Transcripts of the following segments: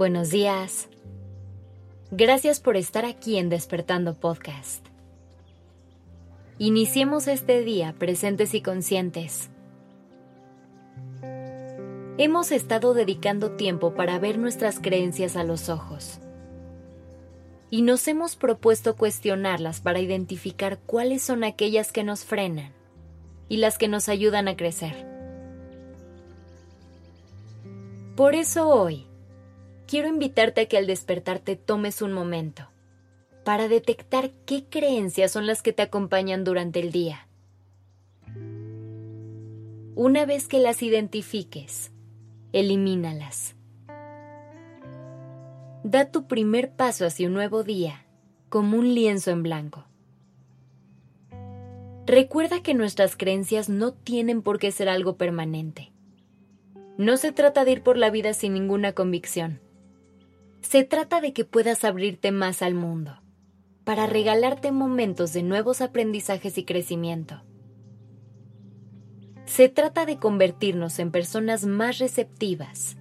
Buenos días. Gracias por estar aquí en Despertando Podcast. Iniciemos este día presentes y conscientes. Hemos estado dedicando tiempo para ver nuestras creencias a los ojos y nos hemos propuesto cuestionarlas para identificar cuáles son aquellas que nos frenan y las que nos ayudan a crecer. Por eso hoy quiero invitarte a que al despertarte tomes un momento para detectar qué creencias son las que te acompañan durante el día. Una vez que las identifiques, elimínalas. Da tu primer paso hacia un nuevo día como un lienzo en blanco. Recuerda que nuestras creencias no tienen por qué ser algo permanente. No se trata de ir por la vida sin ninguna convicción se trata de que puedas abrirte más al mundo, para regalarte momentos de nuevos aprendizajes y crecimiento. Se trata de convertirnos en personas más receptivas,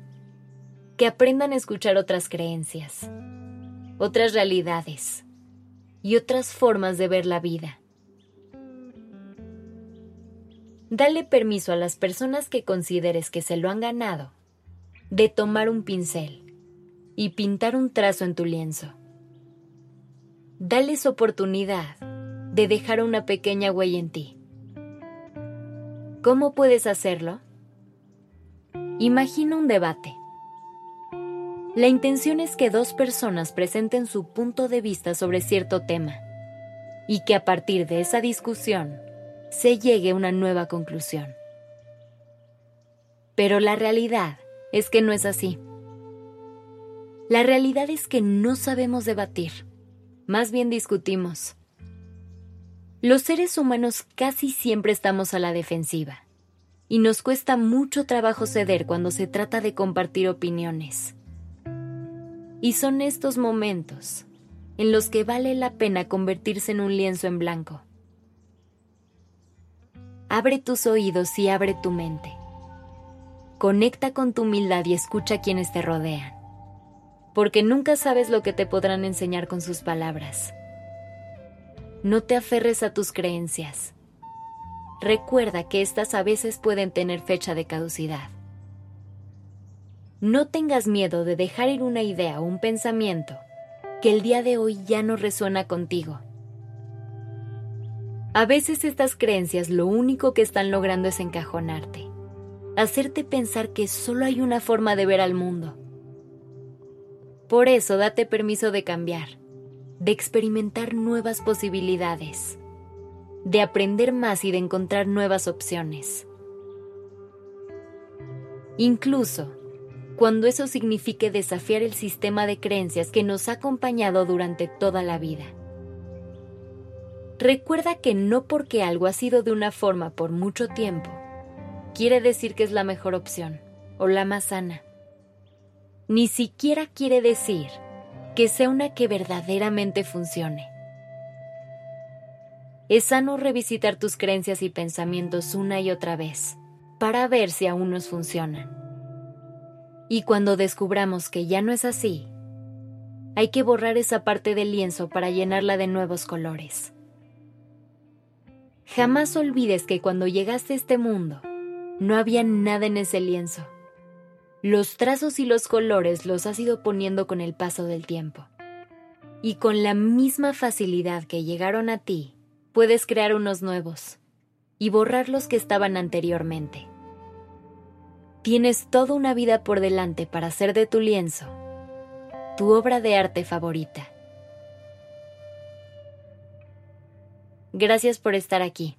que aprendan a escuchar otras creencias, otras realidades y otras formas de ver la vida. Dale permiso a las personas que consideres que se lo han ganado de tomar un pincel y pintar un trazo en tu lienzo. Dales oportunidad de dejar una pequeña huella en ti. ¿Cómo puedes hacerlo? Imagina un debate. La intención es que dos personas presenten su punto de vista sobre cierto tema y que a partir de esa discusión se llegue a una nueva conclusión. Pero la realidad es que no es así. La realidad es que no sabemos debatir, más bien discutimos. Los seres humanos casi siempre estamos a la defensiva, y nos cuesta mucho trabajo ceder cuando se trata de compartir opiniones. Y son estos momentos en los que vale la pena convertirse en un lienzo en blanco. Abre tus oídos y abre tu mente. Conecta con tu humildad y escucha a quienes te rodean porque nunca sabes lo que te podrán enseñar con sus palabras. No te aferres a tus creencias. Recuerda que éstas a veces pueden tener fecha de caducidad. No tengas miedo de dejar ir una idea o un pensamiento que el día de hoy ya no resuena contigo. A veces estas creencias lo único que están logrando es encajonarte, hacerte pensar que solo hay una forma de ver al mundo por eso date permiso de cambiar, de experimentar nuevas posibilidades, de aprender más y de encontrar nuevas opciones. Incluso cuando eso signifique desafiar el sistema de creencias que nos ha acompañado durante toda la vida. Recuerda que no porque algo ha sido de una forma por mucho tiempo, quiere decir que es la mejor opción o la más sana ni siquiera quiere decir que sea una que verdaderamente funcione. Es sano revisitar tus creencias y pensamientos una y otra vez para ver si aún nos funcionan. Y cuando descubramos que ya no es así, hay que borrar esa parte del lienzo para llenarla de nuevos colores. Jamás olvides que cuando llegaste a este mundo, no había nada en ese lienzo los trazos y los colores los has ido poniendo con el paso del tiempo. Y con la misma facilidad que llegaron a ti, puedes crear unos nuevos y borrar los que estaban anteriormente. Tienes toda una vida por delante para hacer de tu lienzo tu obra de arte favorita. Gracias por estar aquí.